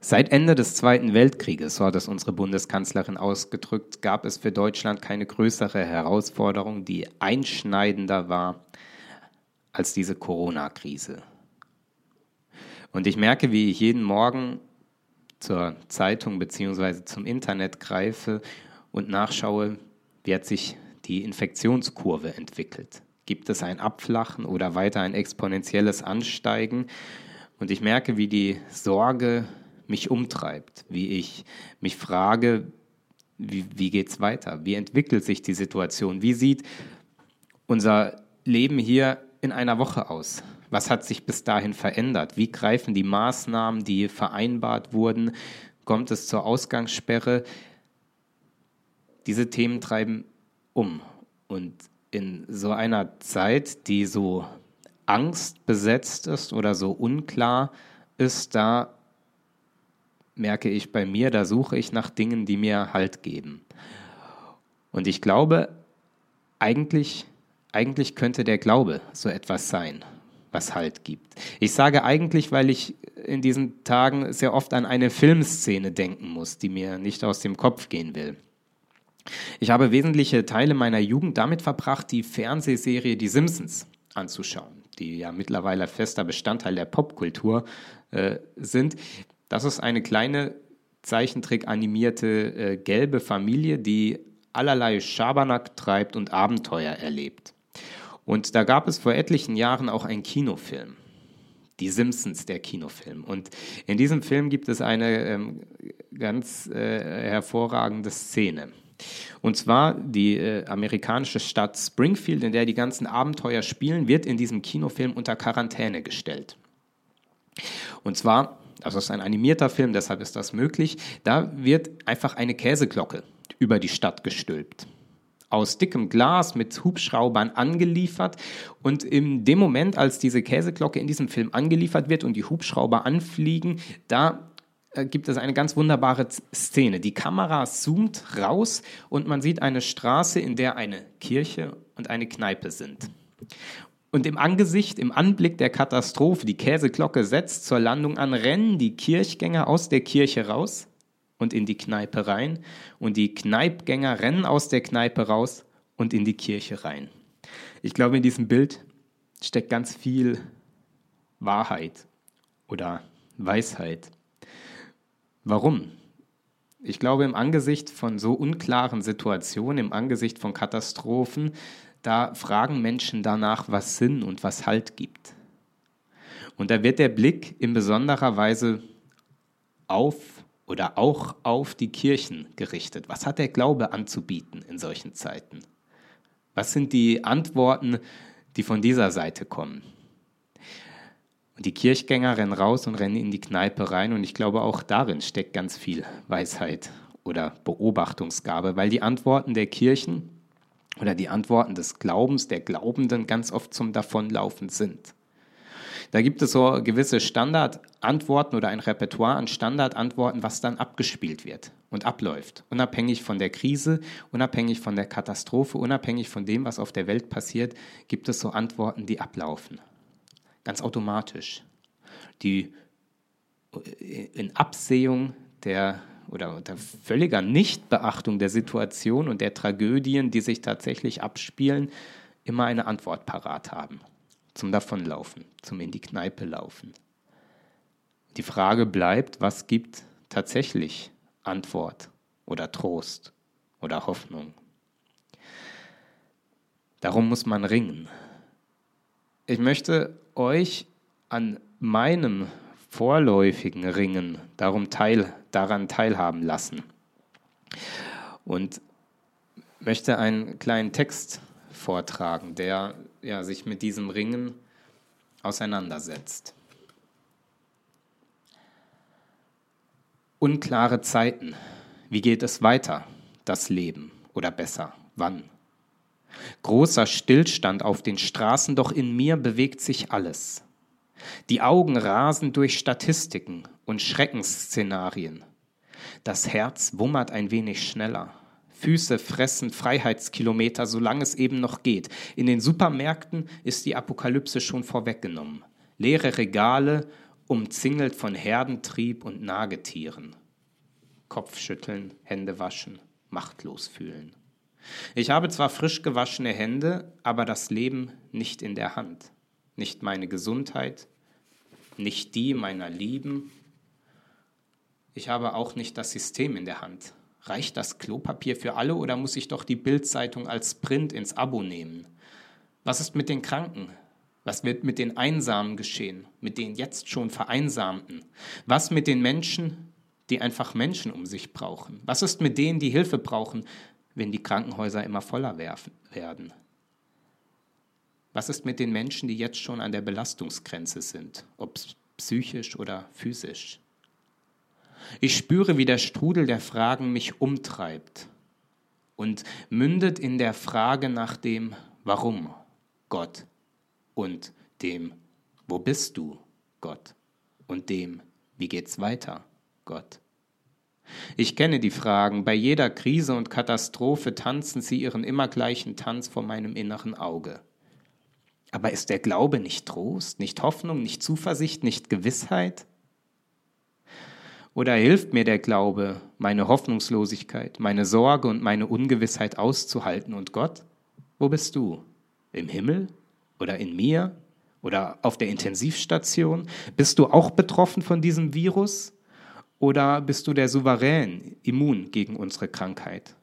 Seit Ende des Zweiten Weltkrieges, so hat es unsere Bundeskanzlerin ausgedrückt, gab es für Deutschland keine größere Herausforderung, die einschneidender war als diese Corona-Krise. Und ich merke, wie ich jeden Morgen zur Zeitung bzw. zum Internet greife und nachschaue, wie hat sich die Infektionskurve entwickelt. Gibt es ein Abflachen oder weiter ein exponentielles Ansteigen? Und ich merke, wie die Sorge mich umtreibt, wie ich mich frage, wie, wie geht es weiter? Wie entwickelt sich die Situation? Wie sieht unser Leben hier in einer Woche aus? Was hat sich bis dahin verändert? Wie greifen die Maßnahmen, die vereinbart wurden? Kommt es zur Ausgangssperre? Diese Themen treiben um. Und in so einer Zeit, die so angstbesetzt ist oder so unklar ist, da merke ich bei mir, da suche ich nach Dingen, die mir Halt geben. Und ich glaube, eigentlich, eigentlich könnte der Glaube so etwas sein, was Halt gibt. Ich sage eigentlich, weil ich in diesen Tagen sehr oft an eine Filmszene denken muss, die mir nicht aus dem Kopf gehen will. Ich habe wesentliche Teile meiner Jugend damit verbracht, die Fernsehserie Die Simpsons anzuschauen, die ja mittlerweile fester Bestandteil der Popkultur äh, sind. Das ist eine kleine Zeichentrick-animierte äh, gelbe Familie, die allerlei Schabernack treibt und Abenteuer erlebt. Und da gab es vor etlichen Jahren auch einen Kinofilm. Die Simpsons, der Kinofilm. Und in diesem Film gibt es eine ähm, ganz äh, hervorragende Szene. Und zwar die äh, amerikanische Stadt Springfield, in der die ganzen Abenteuer spielen, wird in diesem Kinofilm unter Quarantäne gestellt. Und zwar also es ist ein animierter Film, deshalb ist das möglich, da wird einfach eine Käseglocke über die Stadt gestülpt. Aus dickem Glas mit Hubschraubern angeliefert. Und in dem Moment, als diese Käseglocke in diesem Film angeliefert wird und die Hubschrauber anfliegen, da äh, gibt es eine ganz wunderbare Szene. Die Kamera zoomt raus und man sieht eine Straße, in der eine Kirche und eine Kneipe sind. Und im Angesicht, im Anblick der Katastrophe, die Käseglocke setzt zur Landung an, rennen die Kirchgänger aus der Kirche raus und in die Kneipe rein. Und die Kneipgänger rennen aus der Kneipe raus und in die Kirche rein. Ich glaube, in diesem Bild steckt ganz viel Wahrheit oder Weisheit. Warum? Ich glaube, im Angesicht von so unklaren Situationen, im Angesicht von Katastrophen, da fragen Menschen danach, was Sinn und was Halt gibt. Und da wird der Blick in besonderer Weise auf oder auch auf die Kirchen gerichtet. Was hat der Glaube anzubieten in solchen Zeiten? Was sind die Antworten, die von dieser Seite kommen? Und die Kirchgänger rennen raus und rennen in die Kneipe rein. Und ich glaube, auch darin steckt ganz viel Weisheit oder Beobachtungsgabe, weil die Antworten der Kirchen oder die Antworten des Glaubens der Glaubenden ganz oft zum Davonlaufen sind. Da gibt es so gewisse Standardantworten oder ein Repertoire an Standardantworten, was dann abgespielt wird und abläuft. Unabhängig von der Krise, unabhängig von der Katastrophe, unabhängig von dem, was auf der Welt passiert, gibt es so Antworten, die ablaufen. Ganz automatisch. Die in Absehung der oder unter völliger Nichtbeachtung der Situation und der Tragödien, die sich tatsächlich abspielen, immer eine Antwort parat haben. Zum Davonlaufen, zum in die Kneipe laufen. Die Frage bleibt, was gibt tatsächlich Antwort oder Trost oder Hoffnung? Darum muss man ringen. Ich möchte euch an meinem vorläufigen Ringen darum teil, daran teilhaben lassen. Und möchte einen kleinen Text vortragen, der ja, sich mit diesem Ringen auseinandersetzt. Unklare Zeiten. Wie geht es weiter, das Leben? Oder besser, wann? Großer Stillstand auf den Straßen, doch in mir bewegt sich alles. Die Augen rasen durch Statistiken und Schreckensszenarien. Das Herz wummert ein wenig schneller. Füße fressen Freiheitskilometer, solange es eben noch geht. In den Supermärkten ist die Apokalypse schon vorweggenommen. Leere Regale umzingelt von Herdentrieb und Nagetieren. Kopfschütteln, Hände waschen, machtlos fühlen. Ich habe zwar frisch gewaschene Hände, aber das Leben nicht in der Hand, nicht meine Gesundheit, nicht die meiner Lieben. Ich habe auch nicht das System in der Hand. Reicht das Klopapier für alle oder muss ich doch die Bildzeitung als Print ins Abo nehmen? Was ist mit den Kranken? Was wird mit den Einsamen geschehen, mit den jetzt schon Vereinsamten? Was mit den Menschen, die einfach Menschen um sich brauchen? Was ist mit denen, die Hilfe brauchen, wenn die Krankenhäuser immer voller werden? Was ist mit den Menschen, die jetzt schon an der Belastungsgrenze sind, ob psychisch oder physisch? Ich spüre, wie der Strudel der Fragen mich umtreibt und mündet in der Frage nach dem Warum, Gott und dem, wo bist du, Gott? Und dem, wie geht's weiter, Gott? Ich kenne die Fragen. Bei jeder Krise und Katastrophe tanzen sie ihren immer gleichen Tanz vor meinem inneren Auge. Aber ist der Glaube nicht Trost, nicht Hoffnung, nicht Zuversicht, nicht Gewissheit? Oder hilft mir der Glaube, meine Hoffnungslosigkeit, meine Sorge und meine Ungewissheit auszuhalten? Und Gott, wo bist du? Im Himmel? oder in mir oder auf der Intensivstation? Bist du auch betroffen von diesem Virus oder bist du der Souverän, immun gegen unsere Krankheit?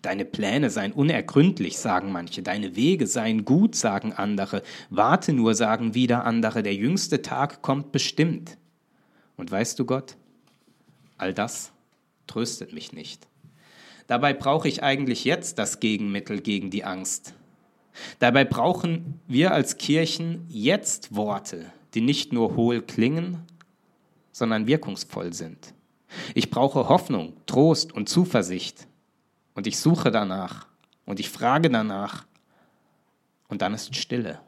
Deine Pläne seien unergründlich, sagen manche, deine Wege seien gut, sagen andere, warte nur, sagen wieder andere, der jüngste Tag kommt bestimmt. Und weißt du Gott, all das tröstet mich nicht. Dabei brauche ich eigentlich jetzt das Gegenmittel gegen die Angst, Dabei brauchen wir als Kirchen jetzt Worte, die nicht nur hohl klingen, sondern wirkungsvoll sind. Ich brauche Hoffnung, Trost und Zuversicht. Und ich suche danach und ich frage danach. Und dann ist Stille.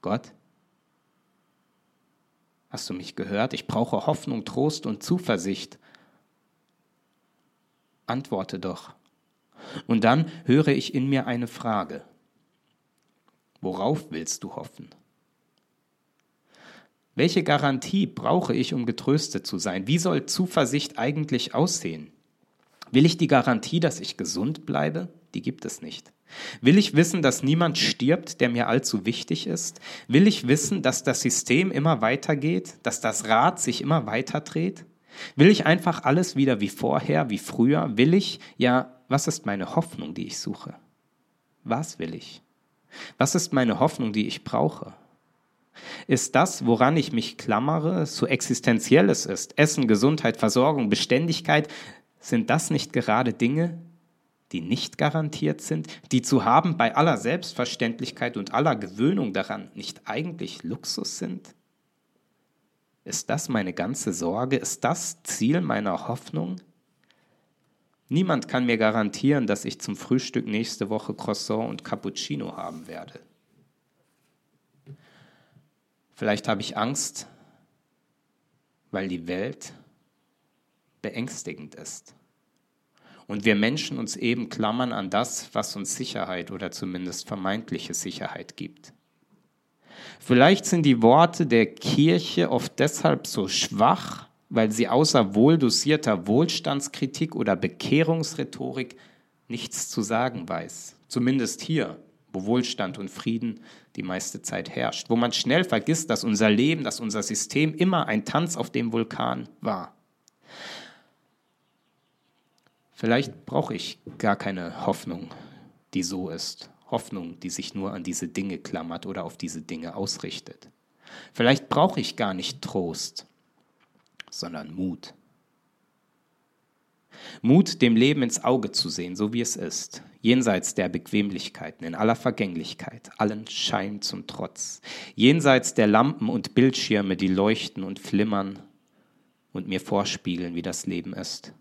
Gott, hast du mich gehört? Ich brauche Hoffnung, Trost und Zuversicht antworte doch. Und dann höre ich in mir eine Frage. Worauf willst du hoffen? Welche Garantie brauche ich, um getröstet zu sein? Wie soll Zuversicht eigentlich aussehen? Will ich die Garantie, dass ich gesund bleibe? Die gibt es nicht. Will ich wissen, dass niemand stirbt, der mir allzu wichtig ist? Will ich wissen, dass das System immer weitergeht, dass das Rad sich immer weiter dreht? Will ich einfach alles wieder wie vorher, wie früher? Will ich, ja, was ist meine Hoffnung, die ich suche? Was will ich? Was ist meine Hoffnung, die ich brauche? Ist das, woran ich mich klammere, so existenziell es ist, Essen, Gesundheit, Versorgung, Beständigkeit, sind das nicht gerade Dinge, die nicht garantiert sind, die zu haben bei aller Selbstverständlichkeit und aller Gewöhnung daran nicht eigentlich Luxus sind? Ist das meine ganze Sorge? Ist das Ziel meiner Hoffnung? Niemand kann mir garantieren, dass ich zum Frühstück nächste Woche Croissant und Cappuccino haben werde. Vielleicht habe ich Angst, weil die Welt beängstigend ist. Und wir Menschen uns eben klammern an das, was uns Sicherheit oder zumindest vermeintliche Sicherheit gibt. Vielleicht sind die Worte der Kirche oft deshalb so schwach, weil sie außer wohldosierter Wohlstandskritik oder Bekehrungsrhetorik nichts zu sagen weiß. Zumindest hier, wo Wohlstand und Frieden die meiste Zeit herrscht, wo man schnell vergisst, dass unser Leben, dass unser System immer ein Tanz auf dem Vulkan war. Vielleicht brauche ich gar keine Hoffnung, die so ist. Hoffnung, die sich nur an diese Dinge klammert oder auf diese Dinge ausrichtet. Vielleicht brauche ich gar nicht Trost, sondern Mut. Mut, dem Leben ins Auge zu sehen, so wie es ist, jenseits der Bequemlichkeiten, in aller Vergänglichkeit, allen Schein zum Trotz, jenseits der Lampen und Bildschirme, die leuchten und flimmern und mir vorspiegeln, wie das Leben ist.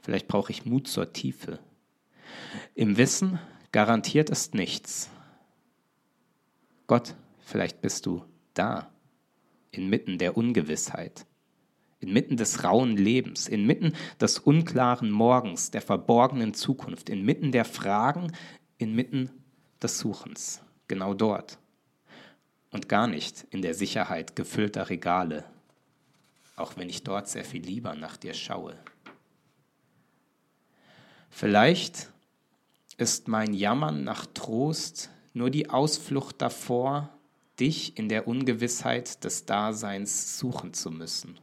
Vielleicht brauche ich Mut zur Tiefe. Im Wissen, Garantiert ist nichts. Gott, vielleicht bist du da, inmitten der Ungewissheit, inmitten des rauen Lebens, inmitten des unklaren Morgens, der verborgenen Zukunft, inmitten der Fragen, inmitten des Suchens, genau dort. Und gar nicht in der Sicherheit gefüllter Regale, auch wenn ich dort sehr viel lieber nach dir schaue. Vielleicht ist mein Jammern nach Trost nur die Ausflucht davor, dich in der Ungewissheit des Daseins suchen zu müssen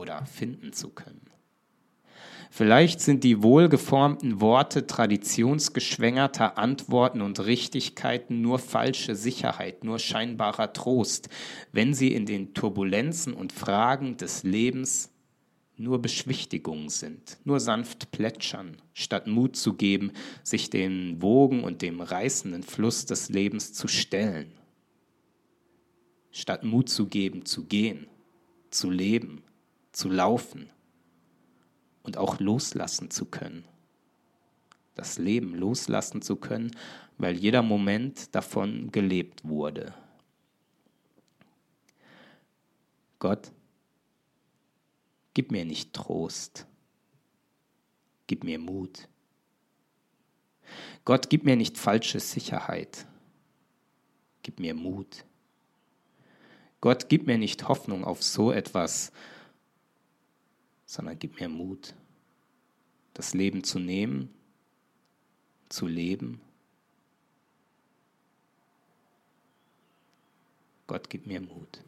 oder finden zu können. Vielleicht sind die wohlgeformten Worte traditionsgeschwängerter Antworten und Richtigkeiten nur falsche Sicherheit, nur scheinbarer Trost, wenn sie in den Turbulenzen und Fragen des Lebens nur Beschwichtigungen sind, nur sanft plätschern, statt Mut zu geben, sich den Wogen und dem reißenden Fluss des Lebens zu stellen, statt Mut zu geben, zu gehen, zu leben, zu laufen und auch loslassen zu können. Das Leben loslassen zu können, weil jeder Moment davon gelebt wurde. Gott, gib mir nicht Trost, gib mir Mut. Gott, gib mir nicht falsche Sicherheit, gib mir Mut. Gott, gib mir nicht Hoffnung auf so etwas, sondern gib mir Mut, das Leben zu nehmen, zu leben. Gott, gib mir Mut.